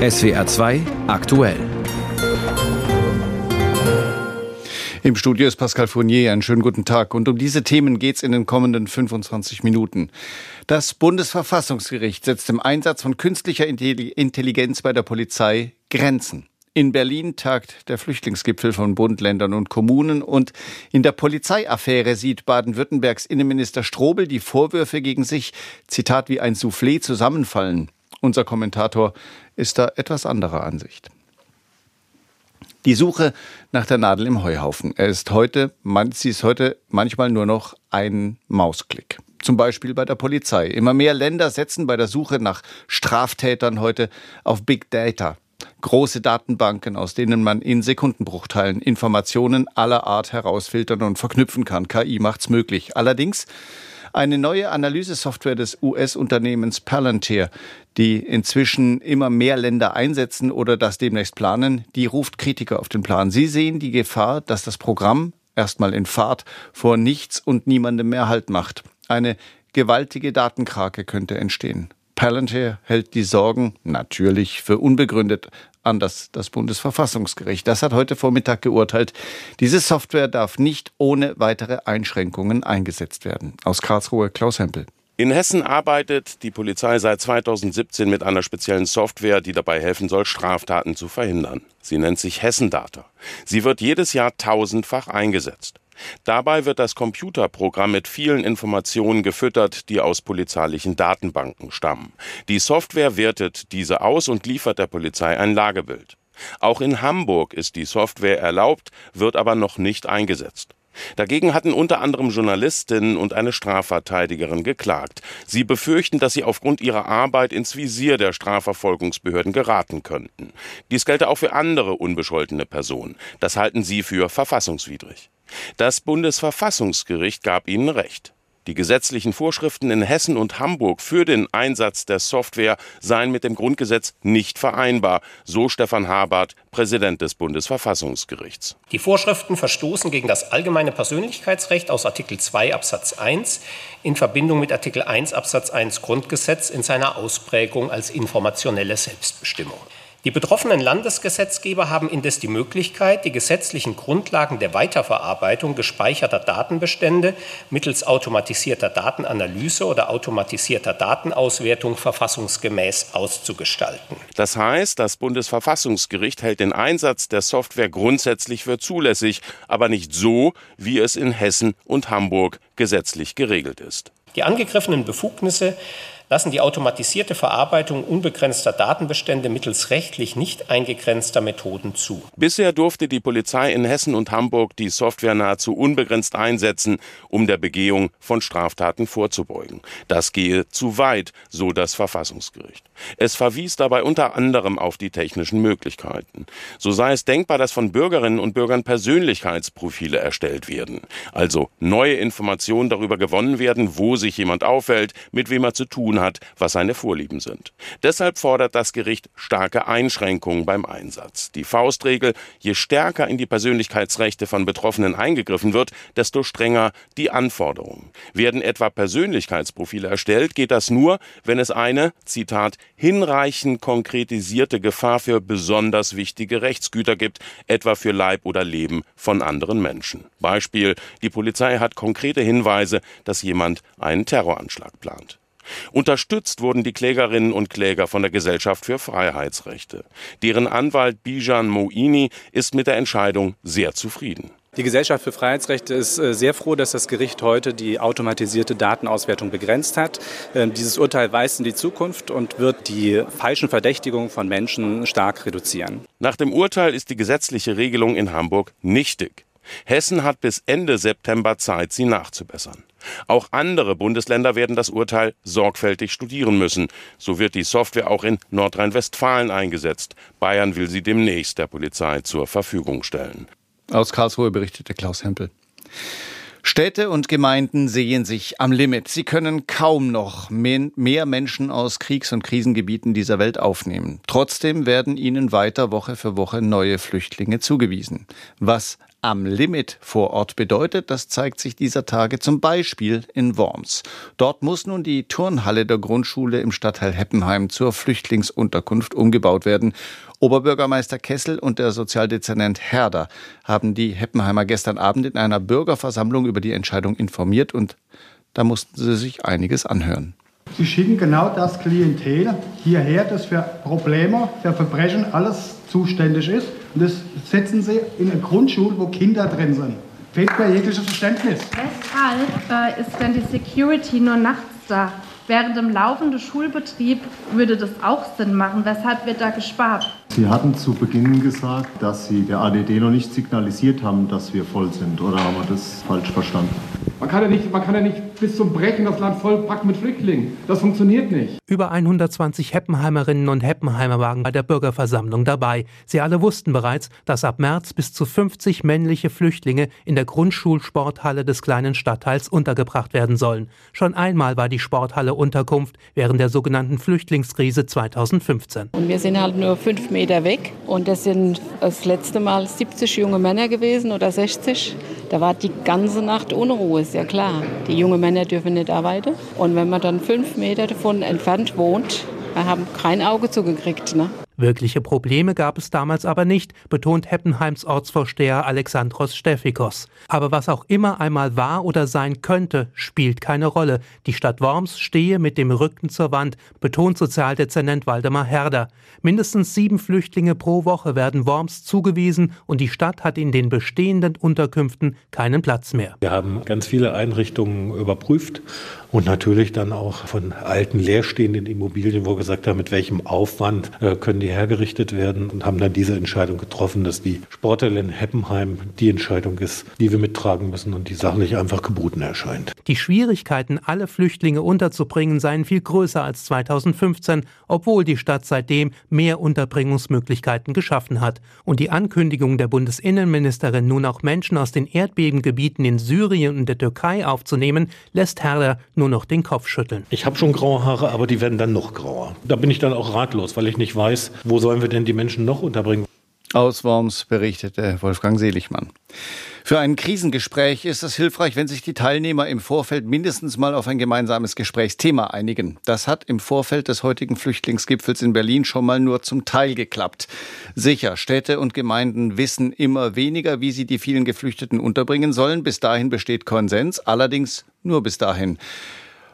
SWR 2 aktuell. Im Studio ist Pascal Fournier. Einen schönen guten Tag. Und um diese Themen geht es in den kommenden 25 Minuten. Das Bundesverfassungsgericht setzt im Einsatz von künstlicher Intelligenz bei der Polizei Grenzen. In Berlin tagt der Flüchtlingsgipfel von Bund, Ländern und Kommunen und in der Polizeiaffäre sieht Baden-Württembergs Innenminister Strobel die Vorwürfe gegen sich, Zitat, wie ein Soufflé zusammenfallen. Unser Kommentator ist da etwas anderer Ansicht. Die Suche nach der Nadel im Heuhaufen. Er ist heute, sie ist heute manchmal nur noch ein Mausklick. Zum Beispiel bei der Polizei. Immer mehr Länder setzen bei der Suche nach Straftätern heute auf Big Data. Große Datenbanken, aus denen man in Sekundenbruchteilen Informationen aller Art herausfiltern und verknüpfen kann. KI macht's möglich. Allerdings eine neue Analysesoftware des US-Unternehmens Palantir, die inzwischen immer mehr Länder einsetzen oder das demnächst planen, die ruft Kritiker auf den Plan. Sie sehen die Gefahr, dass das Programm erstmal in Fahrt vor nichts und niemandem mehr Halt macht. Eine gewaltige Datenkrake könnte entstehen. Palantir hält die Sorgen natürlich für unbegründet, anders das Bundesverfassungsgericht. Das hat heute Vormittag geurteilt. Diese Software darf nicht ohne weitere Einschränkungen eingesetzt werden. Aus Karlsruhe Klaus Hempel. In Hessen arbeitet die Polizei seit 2017 mit einer speziellen Software, die dabei helfen soll, Straftaten zu verhindern. Sie nennt sich Hessendata. Sie wird jedes Jahr tausendfach eingesetzt. Dabei wird das Computerprogramm mit vielen Informationen gefüttert, die aus polizeilichen Datenbanken stammen. Die Software wertet diese aus und liefert der Polizei ein Lagebild. Auch in Hamburg ist die Software erlaubt, wird aber noch nicht eingesetzt. Dagegen hatten unter anderem Journalistinnen und eine Strafverteidigerin geklagt. Sie befürchten, dass sie aufgrund ihrer Arbeit ins Visier der Strafverfolgungsbehörden geraten könnten. Dies gelte auch für andere unbescholtene Personen. Das halten sie für verfassungswidrig. Das Bundesverfassungsgericht gab ihnen Recht. Die gesetzlichen Vorschriften in Hessen und Hamburg für den Einsatz der Software seien mit dem Grundgesetz nicht vereinbar, so Stefan Habart, Präsident des Bundesverfassungsgerichts. Die Vorschriften verstoßen gegen das allgemeine Persönlichkeitsrecht aus Artikel 2 Absatz 1 in Verbindung mit Artikel 1 Absatz 1 Grundgesetz in seiner Ausprägung als informationelle Selbstbestimmung. Die betroffenen Landesgesetzgeber haben indes die Möglichkeit, die gesetzlichen Grundlagen der Weiterverarbeitung gespeicherter Datenbestände mittels automatisierter Datenanalyse oder automatisierter Datenauswertung verfassungsgemäß auszugestalten. Das heißt, das Bundesverfassungsgericht hält den Einsatz der Software grundsätzlich für zulässig, aber nicht so, wie es in Hessen und Hamburg gesetzlich geregelt ist. Die angegriffenen Befugnisse lassen die automatisierte Verarbeitung unbegrenzter Datenbestände mittels rechtlich nicht eingegrenzter Methoden zu. Bisher durfte die Polizei in Hessen und Hamburg die Software nahezu unbegrenzt einsetzen, um der Begehung von Straftaten vorzubeugen. Das gehe zu weit, so das Verfassungsgericht. Es verwies dabei unter anderem auf die technischen Möglichkeiten. So sei es denkbar, dass von Bürgerinnen und Bürgern Persönlichkeitsprofile erstellt werden, also neue Informationen darüber gewonnen werden, wo sich jemand aufhält, mit wem er zu tun hat, was seine Vorlieben sind. Deshalb fordert das Gericht starke Einschränkungen beim Einsatz. Die Faustregel, je stärker in die Persönlichkeitsrechte von Betroffenen eingegriffen wird, desto strenger die Anforderungen. Werden etwa Persönlichkeitsprofile erstellt, geht das nur, wenn es eine, Zitat, hinreichend konkretisierte Gefahr für besonders wichtige Rechtsgüter gibt, etwa für Leib oder Leben von anderen Menschen. Beispiel, die Polizei hat konkrete Hinweise, dass jemand einen Terroranschlag plant. Unterstützt wurden die Klägerinnen und Kläger von der Gesellschaft für Freiheitsrechte. Deren Anwalt Bijan Moini ist mit der Entscheidung sehr zufrieden. Die Gesellschaft für Freiheitsrechte ist äh, sehr froh, dass das Gericht heute die automatisierte Datenauswertung begrenzt hat. Ähm, dieses Urteil weist in die Zukunft und wird die falschen Verdächtigungen von Menschen stark reduzieren. Nach dem Urteil ist die gesetzliche Regelung in Hamburg nichtig. Hessen hat bis Ende September Zeit, sie nachzubessern. Auch andere Bundesländer werden das Urteil sorgfältig studieren müssen. So wird die Software auch in Nordrhein-Westfalen eingesetzt. Bayern will sie demnächst der Polizei zur Verfügung stellen. Aus Karlsruhe berichtete Klaus Hempel. Städte und Gemeinden sehen sich am Limit. Sie können kaum noch mehr Menschen aus Kriegs- und Krisengebieten dieser Welt aufnehmen. Trotzdem werden ihnen weiter Woche für Woche neue Flüchtlinge zugewiesen. Was am Limit vor Ort bedeutet, das zeigt sich dieser Tage zum Beispiel in Worms. Dort muss nun die Turnhalle der Grundschule im Stadtteil Heppenheim zur Flüchtlingsunterkunft umgebaut werden. Oberbürgermeister Kessel und der Sozialdezernent Herder haben die Heppenheimer gestern Abend in einer Bürgerversammlung über die Entscheidung informiert und da mussten sie sich einiges anhören. Sie schicken genau das Klientel hierher, das für Probleme, für Verbrechen alles zuständig ist. Und das setzen Sie in eine Grundschule, wo Kinder drin sind. Fehlt mir jegliches Verständnis. Weshalb äh, ist denn die Security nur nachts da? Während dem laufenden Schulbetrieb würde das auch Sinn machen. Weshalb wird da gespart? Sie hatten zu Beginn gesagt, dass Sie der ADD noch nicht signalisiert haben, dass wir voll sind. Oder haben wir das falsch verstanden? Man kann ja nicht, man kann ja nicht bis zum Brechen das Land vollpacken mit Flüchtlingen. Das funktioniert nicht. Über 120 Heppenheimerinnen und Heppenheimer waren bei der Bürgerversammlung dabei. Sie alle wussten bereits, dass ab März bis zu 50 männliche Flüchtlinge in der Grundschulsporthalle des kleinen Stadtteils untergebracht werden sollen. Schon einmal war die Sporthalle Unterkunft während der sogenannten Flüchtlingskrise 2015. Und wir sind halt nur fünf Meter weg und das sind das letzte Mal 70 junge Männer gewesen oder 60. Da war die ganze Nacht Unruhe, ist ja klar. Die jungen Männer dürfen nicht arbeiten. Und wenn man dann fünf Meter davon entfernt wohnt, wir haben kein Auge zugekriegt. Ne? Wirkliche Probleme gab es damals aber nicht, betont Heppenheims Ortsvorsteher Alexandros Steffikos. Aber was auch immer einmal war oder sein könnte, spielt keine Rolle. Die Stadt Worms stehe mit dem Rücken zur Wand, betont Sozialdezernent Waldemar Herder. Mindestens sieben Flüchtlinge pro Woche werden Worms zugewiesen und die Stadt hat in den bestehenden Unterkünften keinen Platz mehr. Wir haben ganz viele Einrichtungen überprüft und natürlich dann auch von alten leerstehenden Immobilien, wo wir gesagt haben, mit welchem Aufwand äh, können die hergerichtet werden und haben dann diese Entscheidung getroffen, dass die Sporthalle in Heppenheim die Entscheidung ist, die wir mittragen müssen und die sachlich einfach geboten erscheint. Die Schwierigkeiten, alle Flüchtlinge unterzubringen, seien viel größer als 2015, obwohl die Stadt seitdem mehr Unterbringungsmöglichkeiten geschaffen hat. Und die Ankündigung der Bundesinnenministerin, nun auch Menschen aus den Erdbebengebieten in Syrien und der Türkei aufzunehmen, lässt Herder nur noch den Kopf schütteln. Ich habe schon graue Haare, aber die werden dann noch grauer. Da bin ich dann auch ratlos, weil ich nicht weiß, wo sollen wir denn die Menschen noch unterbringen. Aus Worms berichtete Wolfgang Seligmann. Für ein Krisengespräch ist es hilfreich, wenn sich die Teilnehmer im Vorfeld mindestens mal auf ein gemeinsames Gesprächsthema einigen. Das hat im Vorfeld des heutigen Flüchtlingsgipfels in Berlin schon mal nur zum Teil geklappt. Sicher, Städte und Gemeinden wissen immer weniger, wie sie die vielen Geflüchteten unterbringen sollen. Bis dahin besteht Konsens, allerdings nur bis dahin.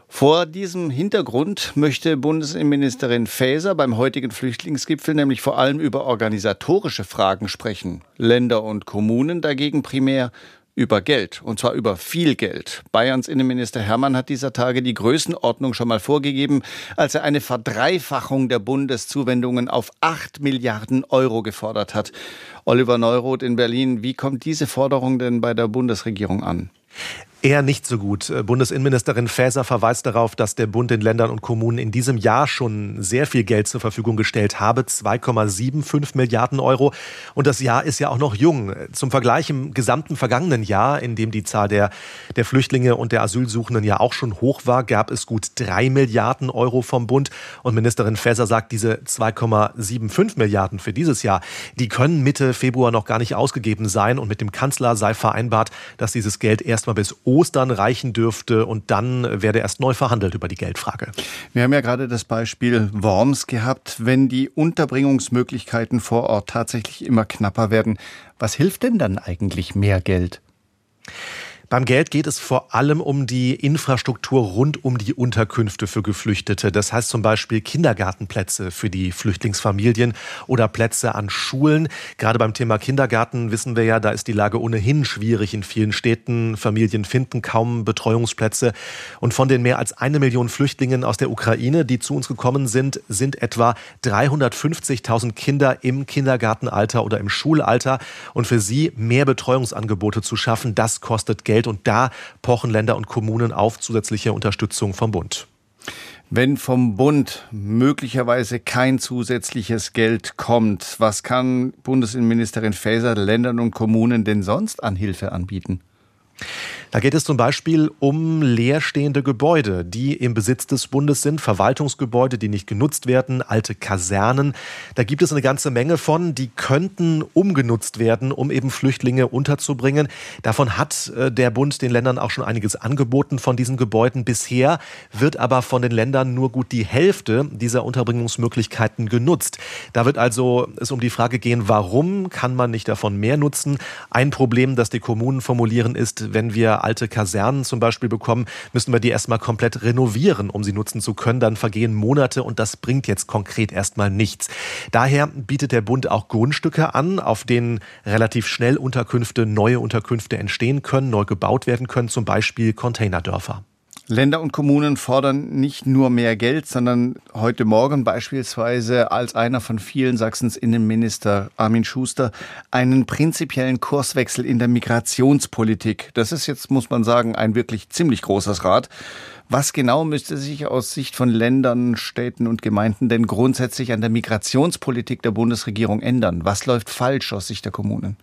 Vor diesem Hintergrund möchte Bundesinnenministerin Faeser beim heutigen Flüchtlingsgipfel nämlich vor allem über organisatorische Fragen sprechen. Länder und Kommunen dagegen primär über Geld, und zwar über viel Geld. Bayerns Innenminister Hermann hat dieser Tage die Größenordnung schon mal vorgegeben, als er eine Verdreifachung der Bundeszuwendungen auf 8 Milliarden Euro gefordert hat. Oliver Neuroth in Berlin, wie kommt diese Forderung denn bei der Bundesregierung an? Eher nicht so gut. Bundesinnenministerin Faeser verweist darauf, dass der Bund den Ländern und Kommunen in diesem Jahr schon sehr viel Geld zur Verfügung gestellt habe, 2,75 Milliarden Euro. Und das Jahr ist ja auch noch jung. Zum Vergleich im gesamten vergangenen Jahr, in dem die Zahl der, der Flüchtlinge und der Asylsuchenden ja auch schon hoch war, gab es gut drei Milliarden Euro vom Bund. Und Ministerin Faeser sagt, diese 2,75 Milliarden für dieses Jahr, die können Mitte Februar noch gar nicht ausgegeben sein. Und mit dem Kanzler sei vereinbart, dass dieses Geld erstmal bis Ostern reichen dürfte und dann werde erst neu verhandelt über die Geldfrage. Wir haben ja gerade das Beispiel Worms gehabt. Wenn die Unterbringungsmöglichkeiten vor Ort tatsächlich immer knapper werden, was hilft denn dann eigentlich mehr Geld? Beim Geld geht es vor allem um die Infrastruktur rund um die Unterkünfte für Geflüchtete. Das heißt zum Beispiel Kindergartenplätze für die Flüchtlingsfamilien oder Plätze an Schulen. Gerade beim Thema Kindergarten wissen wir ja, da ist die Lage ohnehin schwierig in vielen Städten. Familien finden kaum Betreuungsplätze. Und von den mehr als eine Million Flüchtlingen aus der Ukraine, die zu uns gekommen sind, sind etwa 350.000 Kinder im Kindergartenalter oder im Schulalter. Und für sie mehr Betreuungsangebote zu schaffen, das kostet Geld. Geld. Und da pochen Länder und Kommunen auf zusätzliche Unterstützung vom Bund. Wenn vom Bund möglicherweise kein zusätzliches Geld kommt, was kann Bundesinnenministerin Faeser Ländern und Kommunen denn sonst an Hilfe anbieten? Da geht es zum Beispiel um leerstehende Gebäude, die im Besitz des Bundes sind, Verwaltungsgebäude, die nicht genutzt werden, alte Kasernen. Da gibt es eine ganze Menge von, die könnten umgenutzt werden, um eben Flüchtlinge unterzubringen. Davon hat äh, der Bund den Ländern auch schon einiges angeboten von diesen Gebäuden. Bisher wird aber von den Ländern nur gut die Hälfte dieser Unterbringungsmöglichkeiten genutzt. Da wird also es um die Frage gehen, warum kann man nicht davon mehr nutzen? Ein Problem, das die Kommunen formulieren, ist, wenn wir alte Kasernen zum Beispiel bekommen, müssen wir die erstmal komplett renovieren, um sie nutzen zu können. Dann vergehen Monate und das bringt jetzt konkret erstmal nichts. Daher bietet der Bund auch Grundstücke an, auf denen relativ schnell Unterkünfte, neue Unterkünfte entstehen können, neu gebaut werden können, zum Beispiel Containerdörfer. Länder und Kommunen fordern nicht nur mehr Geld, sondern heute Morgen beispielsweise als einer von vielen Sachsens Innenminister Armin Schuster einen prinzipiellen Kurswechsel in der Migrationspolitik. Das ist jetzt, muss man sagen, ein wirklich ziemlich großes Rad. Was genau müsste sich aus Sicht von Ländern, Städten und Gemeinden denn grundsätzlich an der Migrationspolitik der Bundesregierung ändern? Was läuft falsch aus Sicht der Kommunen?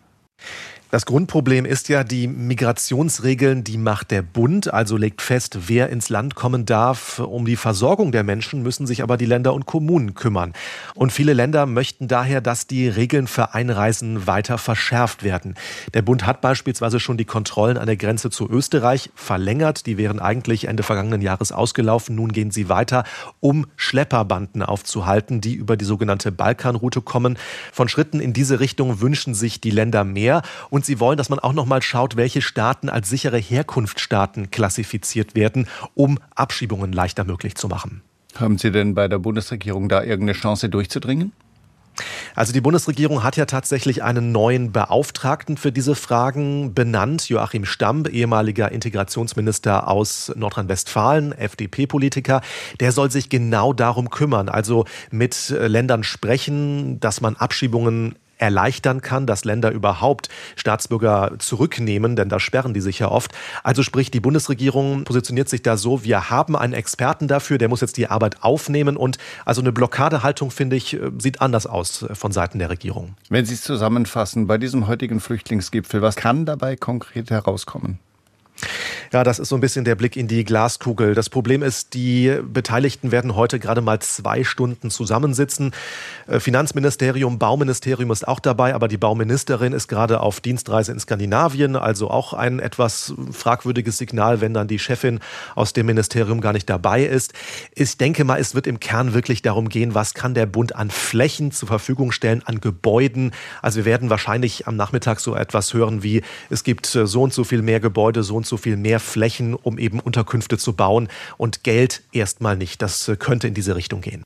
Das Grundproblem ist ja, die Migrationsregeln, die macht der Bund, also legt fest, wer ins Land kommen darf. Um die Versorgung der Menschen müssen sich aber die Länder und Kommunen kümmern. Und viele Länder möchten daher, dass die Regeln für Einreisen weiter verschärft werden. Der Bund hat beispielsweise schon die Kontrollen an der Grenze zu Österreich verlängert. Die wären eigentlich Ende vergangenen Jahres ausgelaufen. Nun gehen sie weiter, um Schlepperbanden aufzuhalten, die über die sogenannte Balkanroute kommen. Von Schritten in diese Richtung wünschen sich die Länder mehr. Und und sie wollen, dass man auch noch mal schaut, welche Staaten als sichere Herkunftsstaaten klassifiziert werden, um Abschiebungen leichter möglich zu machen. Haben Sie denn bei der Bundesregierung da irgendeine Chance durchzudringen? Also die Bundesregierung hat ja tatsächlich einen neuen Beauftragten für diese Fragen benannt, Joachim Stamm, ehemaliger Integrationsminister aus Nordrhein-Westfalen, FDP-Politiker. Der soll sich genau darum kümmern, also mit Ländern sprechen, dass man Abschiebungen erleichtern kann, dass Länder überhaupt Staatsbürger zurücknehmen, denn da sperren die sich ja oft. Also sprich, die Bundesregierung positioniert sich da so, wir haben einen Experten dafür, der muss jetzt die Arbeit aufnehmen und also eine Blockadehaltung, finde ich, sieht anders aus von Seiten der Regierung. Wenn Sie es zusammenfassen, bei diesem heutigen Flüchtlingsgipfel, was kann dabei konkret herauskommen? Ja, das ist so ein bisschen der Blick in die Glaskugel. Das Problem ist, die Beteiligten werden heute gerade mal zwei Stunden zusammensitzen. Äh, Finanzministerium, Bauministerium ist auch dabei, aber die Bauministerin ist gerade auf Dienstreise in Skandinavien, also auch ein etwas fragwürdiges Signal, wenn dann die Chefin aus dem Ministerium gar nicht dabei ist. Ich denke mal, es wird im Kern wirklich darum gehen, was kann der Bund an Flächen zur Verfügung stellen, an Gebäuden. Also wir werden wahrscheinlich am Nachmittag so etwas hören wie, es gibt äh, so und so viel mehr Gebäude, so und so viel mehr Flächen, um eben Unterkünfte zu bauen und Geld erstmal nicht. Das äh, könnte in diese Richtung gehen.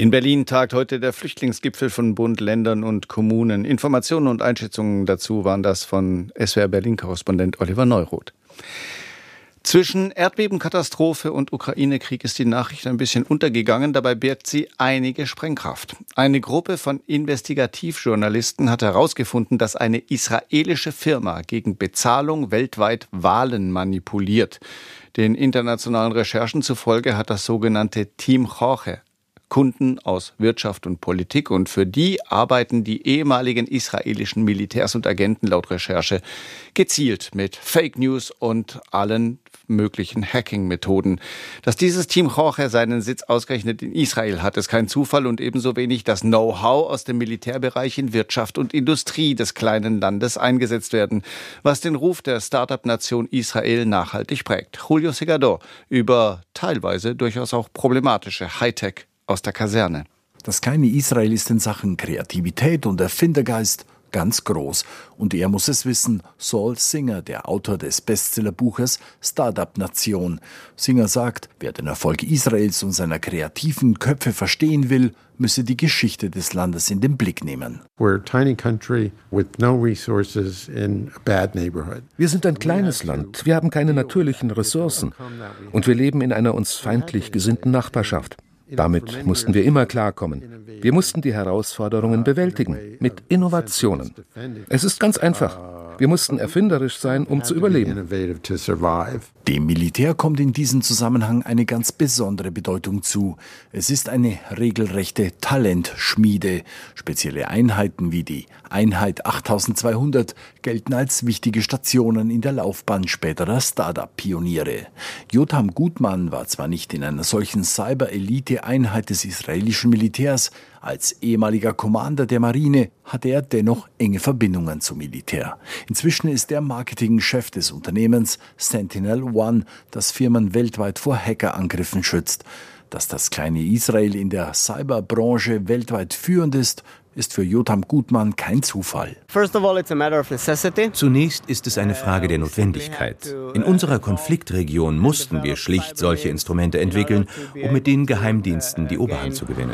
In Berlin tagt heute der Flüchtlingsgipfel von Bund, Ländern und Kommunen. Informationen und Einschätzungen dazu waren das von SWR Berlin-Korrespondent Oliver Neuroth. Zwischen Erdbebenkatastrophe und Ukraine-Krieg ist die Nachricht ein bisschen untergegangen. Dabei birgt sie einige Sprengkraft. Eine Gruppe von Investigativjournalisten hat herausgefunden, dass eine israelische Firma gegen Bezahlung weltweit Wahlen manipuliert. Den internationalen Recherchen zufolge hat das sogenannte Team Jorge Kunden aus Wirtschaft und Politik und für die arbeiten die ehemaligen israelischen Militärs und Agenten laut Recherche gezielt mit Fake News und allen möglichen Hacking-Methoden. Dass dieses Team Jorge seinen Sitz ausgerechnet in Israel hat, ist kein Zufall und ebenso wenig das Know-how aus dem Militärbereich in Wirtschaft und Industrie des kleinen Landes eingesetzt werden, was den Ruf der Start-up-Nation Israel nachhaltig prägt. Julio Segador über teilweise durchaus auch problematische Hightech aus der Kaserne. Das kleine Israel ist in Sachen Kreativität und Erfindergeist ganz groß. Und er muss es wissen, Saul Singer, der Autor des Bestsellerbuches Startup Nation. Singer sagt, wer den Erfolg Israels und seiner kreativen Köpfe verstehen will, müsse die Geschichte des Landes in den Blick nehmen. Wir sind ein kleines Land, wir haben keine natürlichen Ressourcen und wir leben in einer uns feindlich gesinnten Nachbarschaft. Damit mussten wir immer klarkommen. Wir mussten die Herausforderungen bewältigen mit Innovationen. Es ist ganz einfach. Wir mussten erfinderisch sein, um zu überleben. Dem Militär kommt in diesem Zusammenhang eine ganz besondere Bedeutung zu. Es ist eine regelrechte Talentschmiede. Spezielle Einheiten wie die Einheit 8200 gelten als wichtige Stationen in der Laufbahn späterer Startup-Pioniere. Jotam Gutmann war zwar nicht in einer solchen Cyber-Elite-Einheit des israelischen Militärs, als ehemaliger Commander der Marine hatte er dennoch enge Verbindungen zum Militär. Inzwischen ist er Marketingchef des Unternehmens Sentinel One, das Firmen weltweit vor Hackerangriffen schützt. Dass das kleine Israel in der Cyberbranche weltweit führend ist, ist für Jotam Gutmann kein Zufall. Zunächst ist es eine Frage der Notwendigkeit. In unserer Konfliktregion mussten wir schlicht solche Instrumente entwickeln, um mit den Geheimdiensten die Oberhand zu gewinnen.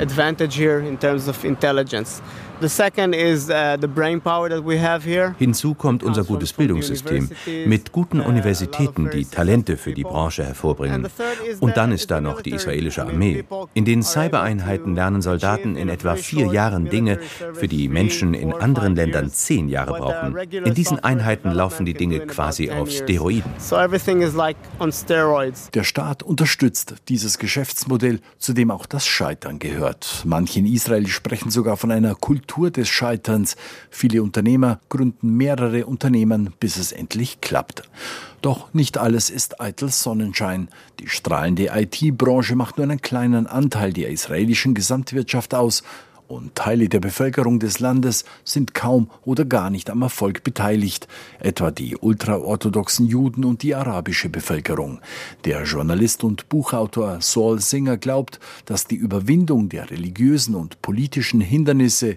Hinzu kommt unser gutes Bildungssystem mit guten Universitäten, die Talente für die Branche hervorbringen. Und dann ist da noch die israelische Armee. In den Cybereinheiten lernen Soldaten in etwa vier Jahren Dinge, für die Menschen in anderen Ländern zehn Jahre brauchen. In diesen Einheiten laufen die Dinge quasi auf Steroiden. Der Staat unterstützt dieses Geschäftsmodell, zu dem auch das Scheitern gehört. Manche in Israel sprechen sogar von einer Kultur des Scheiterns. Viele Unternehmer gründen mehrere Unternehmen, bis es endlich klappt. Doch nicht alles ist eitel Sonnenschein. Die strahlende IT-Branche macht nur einen kleinen Anteil der israelischen Gesamtwirtschaft aus und Teile der Bevölkerung des Landes sind kaum oder gar nicht am Erfolg beteiligt, etwa die ultraorthodoxen Juden und die arabische Bevölkerung. Der Journalist und Buchautor Saul Singer glaubt, dass die Überwindung der religiösen und politischen Hindernisse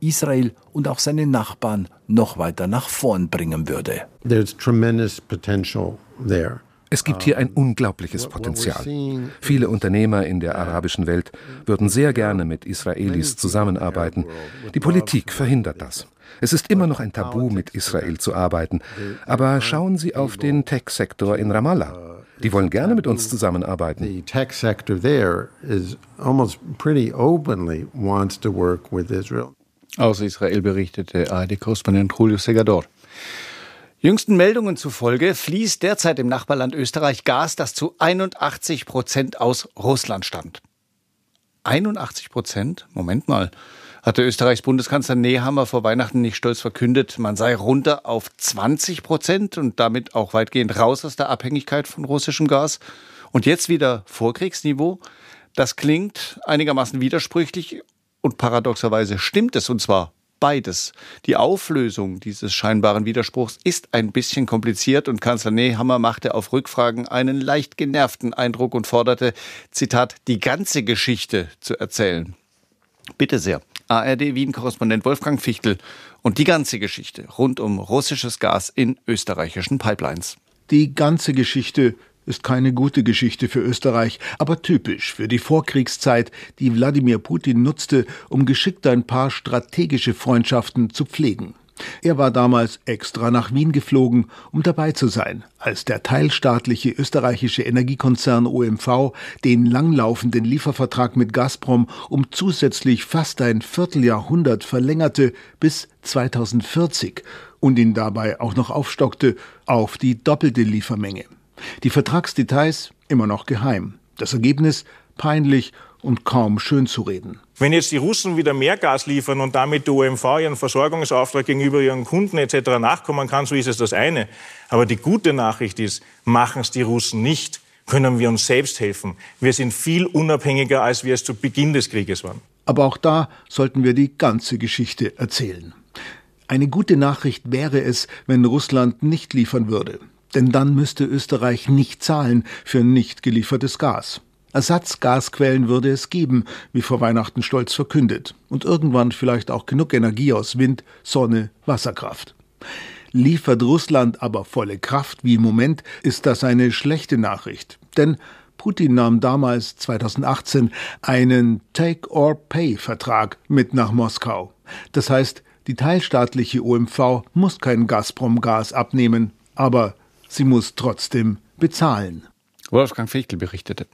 Israel und auch seine Nachbarn noch weiter nach vorn bringen würde. There's tremendous potential there. Es gibt hier ein unglaubliches Potenzial. Viele Unternehmer in der arabischen Welt würden sehr gerne mit Israelis zusammenarbeiten. Die Politik verhindert das. Es ist immer noch ein Tabu, mit Israel zu arbeiten. Aber schauen Sie auf den Tech-Sektor in Ramallah. Die wollen gerne mit uns zusammenarbeiten. The tech sector there is almost pretty openly wants to work with Israel. Aus Israel berichtete ARD-Korrespondent Julio Segador. Jüngsten Meldungen zufolge fließt derzeit im Nachbarland Österreich Gas, das zu 81 Prozent aus Russland stammt. 81 Prozent? Moment mal. Hatte Österreichs Bundeskanzler Nehammer vor Weihnachten nicht stolz verkündet, man sei runter auf 20 Prozent und damit auch weitgehend raus aus der Abhängigkeit von russischem Gas? Und jetzt wieder Vorkriegsniveau? Das klingt einigermaßen widersprüchlich und paradoxerweise stimmt es, und zwar beides. Die Auflösung dieses scheinbaren Widerspruchs ist ein bisschen kompliziert und Kanzler Nehammer machte auf Rückfragen einen leicht genervten Eindruck und forderte, Zitat, die ganze Geschichte zu erzählen. Bitte sehr. ARD Wien-Korrespondent Wolfgang Fichtel und die ganze Geschichte rund um russisches Gas in österreichischen Pipelines. Die ganze Geschichte ist keine gute Geschichte für Österreich, aber typisch für die Vorkriegszeit, die Wladimir Putin nutzte, um geschickt ein paar strategische Freundschaften zu pflegen. Er war damals extra nach Wien geflogen, um dabei zu sein, als der teilstaatliche österreichische Energiekonzern OMV den langlaufenden Liefervertrag mit Gazprom um zusätzlich fast ein Vierteljahrhundert verlängerte bis 2040 und ihn dabei auch noch aufstockte auf die doppelte Liefermenge. Die Vertragsdetails immer noch geheim. Das Ergebnis peinlich und kaum schön zu reden. Wenn jetzt die Russen wieder mehr Gas liefern und damit die OMV ihren Versorgungsauftrag gegenüber ihren Kunden etc. nachkommen kann, so ist es das eine. Aber die gute Nachricht ist, machen es die Russen nicht, können wir uns selbst helfen. Wir sind viel unabhängiger, als wir es zu Beginn des Krieges waren. Aber auch da sollten wir die ganze Geschichte erzählen. Eine gute Nachricht wäre es, wenn Russland nicht liefern würde. Denn dann müsste Österreich nicht zahlen für nicht geliefertes Gas. Ersatzgasquellen würde es geben, wie vor Weihnachten stolz verkündet, und irgendwann vielleicht auch genug Energie aus Wind, Sonne, Wasserkraft. Liefert Russland aber volle Kraft wie im Moment, ist das eine schlechte Nachricht. Denn Putin nahm damals 2018 einen Take-or-Pay-Vertrag mit nach Moskau. Das heißt, die teilstaatliche OMV muss kein Gazprom-Gas abnehmen, aber sie muss trotzdem bezahlen. Wolfgang Fichtel berichtete.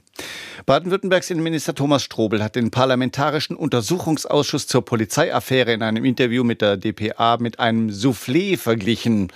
Baden-Württembergs Innenminister Thomas Strobel hat den Parlamentarischen Untersuchungsausschuss zur Polizeiaffäre in einem Interview mit der dpa mit einem Soufflé verglichen.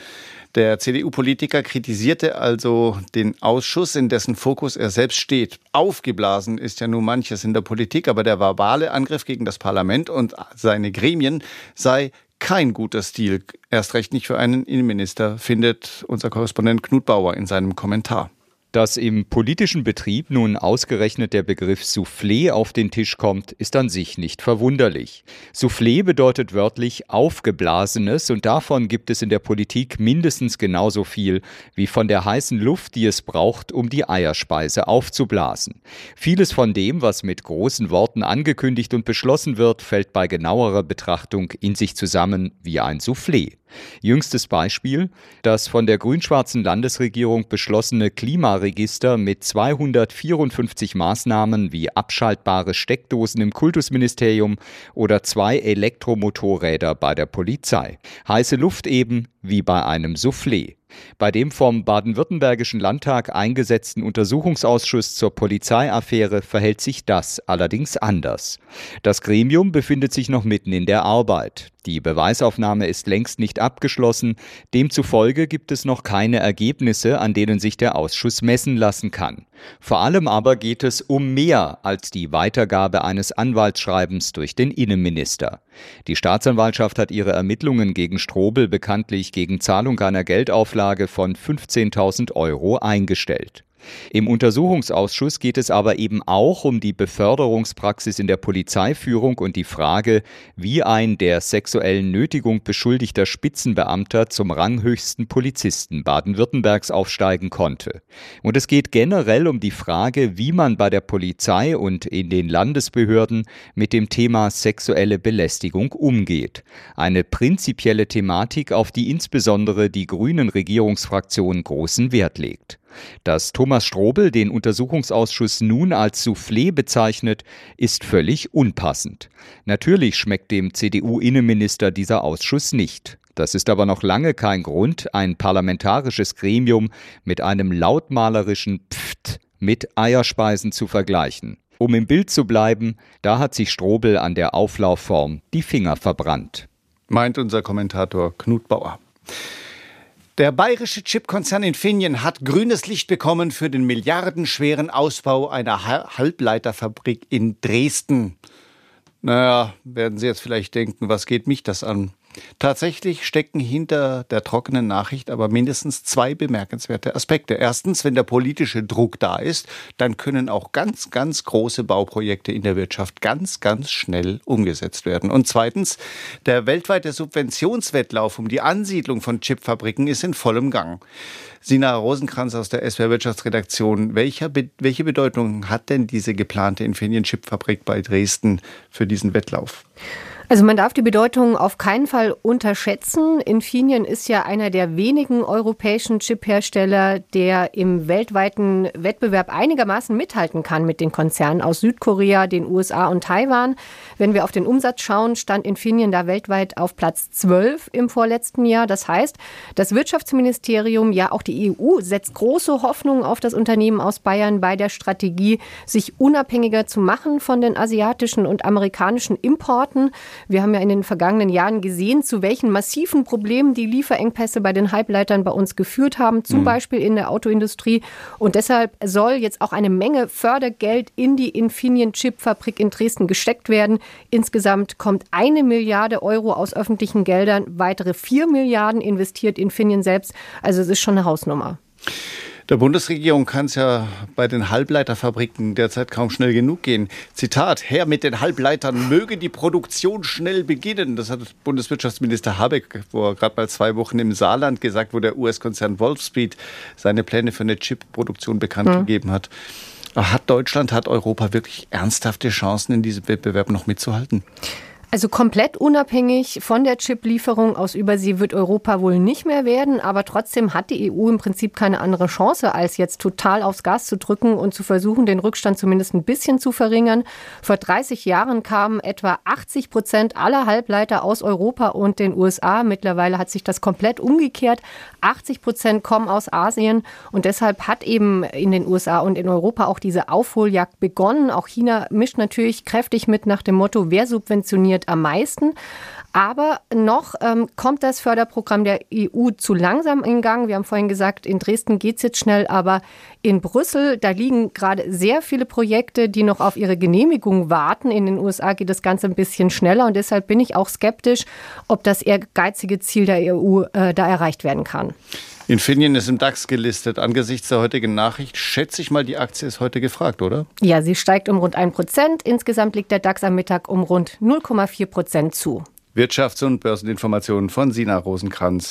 Der CDU-Politiker kritisierte also den Ausschuss, in dessen Fokus er selbst steht. Aufgeblasen ist ja nun manches in der Politik, aber der verbale Angriff gegen das Parlament und seine Gremien sei kein guter Stil, erst recht nicht für einen Innenminister, findet unser Korrespondent Knut Bauer in seinem Kommentar. Dass im politischen Betrieb nun ausgerechnet der Begriff Soufflé auf den Tisch kommt, ist an sich nicht verwunderlich. Soufflé bedeutet wörtlich aufgeblasenes und davon gibt es in der Politik mindestens genauso viel wie von der heißen Luft, die es braucht, um die Eierspeise aufzublasen. Vieles von dem, was mit großen Worten angekündigt und beschlossen wird, fällt bei genauerer Betrachtung in sich zusammen wie ein Soufflé. Jüngstes Beispiel, das von der grün-schwarzen Landesregierung beschlossene Klimaregister mit 254 Maßnahmen wie abschaltbare Steckdosen im Kultusministerium oder zwei Elektromotorräder bei der Polizei. Heiße Luft eben wie bei einem Soufflé. Bei dem vom baden-württembergischen Landtag eingesetzten Untersuchungsausschuss zur Polizeiaffäre verhält sich das allerdings anders. Das Gremium befindet sich noch mitten in der Arbeit. Die Beweisaufnahme ist längst nicht abgeschlossen, demzufolge gibt es noch keine Ergebnisse, an denen sich der Ausschuss messen lassen kann. Vor allem aber geht es um mehr als die Weitergabe eines Anwaltsschreibens durch den Innenminister. Die Staatsanwaltschaft hat ihre Ermittlungen gegen Strobel bekanntlich gegen Zahlung einer Geldauflage von 15.000 Euro eingestellt. Im Untersuchungsausschuss geht es aber eben auch um die Beförderungspraxis in der Polizeiführung und die Frage, wie ein der sexuellen Nötigung beschuldigter Spitzenbeamter zum ranghöchsten Polizisten Baden-Württembergs aufsteigen konnte. Und es geht generell um die Frage, wie man bei der Polizei und in den Landesbehörden mit dem Thema sexuelle Belästigung umgeht. Eine prinzipielle Thematik, auf die insbesondere die grünen Regierungsfraktion großen Wert legt. Dass Thomas Strobel den Untersuchungsausschuss nun als Soufflé bezeichnet, ist völlig unpassend. Natürlich schmeckt dem CDU-Innenminister dieser Ausschuss nicht. Das ist aber noch lange kein Grund, ein parlamentarisches Gremium mit einem lautmalerischen Pft mit Eierspeisen zu vergleichen. Um im Bild zu bleiben, da hat sich Strobel an der Auflaufform die Finger verbrannt. Meint unser Kommentator Knut Bauer. Der bayerische Chipkonzern Infineon hat grünes Licht bekommen für den milliardenschweren Ausbau einer Halbleiterfabrik in Dresden. Naja, werden Sie jetzt vielleicht denken, was geht mich das an? Tatsächlich stecken hinter der trockenen Nachricht aber mindestens zwei bemerkenswerte Aspekte. Erstens, wenn der politische Druck da ist, dann können auch ganz, ganz große Bauprojekte in der Wirtschaft ganz, ganz schnell umgesetzt werden. Und zweitens, der weltweite Subventionswettlauf um die Ansiedlung von Chipfabriken ist in vollem Gang. Sina Rosenkranz aus der SWR Wirtschaftsredaktion, welche, welche Bedeutung hat denn diese geplante Infineon-Chipfabrik bei Dresden für diesen Wettlauf? Also man darf die Bedeutung auf keinen Fall unterschätzen. Infineon ist ja einer der wenigen europäischen Chip-Hersteller, der im weltweiten Wettbewerb einigermaßen mithalten kann mit den Konzernen aus Südkorea, den USA und Taiwan. Wenn wir auf den Umsatz schauen, stand Infineon da weltweit auf Platz 12 im vorletzten Jahr. Das heißt, das Wirtschaftsministerium, ja auch die EU, setzt große Hoffnungen auf das Unternehmen aus Bayern bei der Strategie, sich unabhängiger zu machen von den asiatischen und amerikanischen Importen. Wir haben ja in den vergangenen Jahren gesehen, zu welchen massiven Problemen die Lieferengpässe bei den Halbleitern bei uns geführt haben, zum mhm. Beispiel in der Autoindustrie. Und deshalb soll jetzt auch eine Menge Fördergeld in die Infineon Chip-Fabrik in Dresden gesteckt werden. Insgesamt kommt eine Milliarde Euro aus öffentlichen Geldern, weitere vier Milliarden investiert Infineon selbst. Also es ist schon eine Hausnummer. Der Bundesregierung kann es ja bei den Halbleiterfabriken derzeit kaum schnell genug gehen. Zitat, Herr mit den Halbleitern, möge die Produktion schnell beginnen. Das hat Bundeswirtschaftsminister Habeck vor gerade mal zwei Wochen im Saarland gesagt, wo der US-Konzern Wolfspeed seine Pläne für eine Chip-Produktion bekannt mhm. gegeben hat. Hat Deutschland, hat Europa wirklich ernsthafte Chancen, in diesem Wettbewerb noch mitzuhalten? Also komplett unabhängig von der Chip-Lieferung aus Übersee wird Europa wohl nicht mehr werden, aber trotzdem hat die EU im Prinzip keine andere Chance, als jetzt total aufs Gas zu drücken und zu versuchen, den Rückstand zumindest ein bisschen zu verringern. Vor 30 Jahren kamen etwa 80 Prozent aller Halbleiter aus Europa und den USA. Mittlerweile hat sich das komplett umgekehrt. 80 Prozent kommen aus Asien und deshalb hat eben in den USA und in Europa auch diese Aufholjagd begonnen. Auch China mischt natürlich kräftig mit nach dem Motto, wer subventioniert funktioniert am meisten. Aber noch ähm, kommt das Förderprogramm der EU zu langsam in Gang. Wir haben vorhin gesagt, in Dresden geht es jetzt schnell, aber in Brüssel, da liegen gerade sehr viele Projekte, die noch auf ihre Genehmigung warten. In den USA geht das Ganze ein bisschen schneller und deshalb bin ich auch skeptisch, ob das ehrgeizige Ziel der EU äh, da erreicht werden kann. Infineon ist im DAX gelistet. Angesichts der heutigen Nachricht schätze ich mal, die Aktie ist heute gefragt, oder? Ja, sie steigt um rund 1 Prozent. Insgesamt liegt der DAX am Mittag um rund 0,4 Prozent zu. Wirtschafts- und Börseninformationen von Sina Rosenkranz.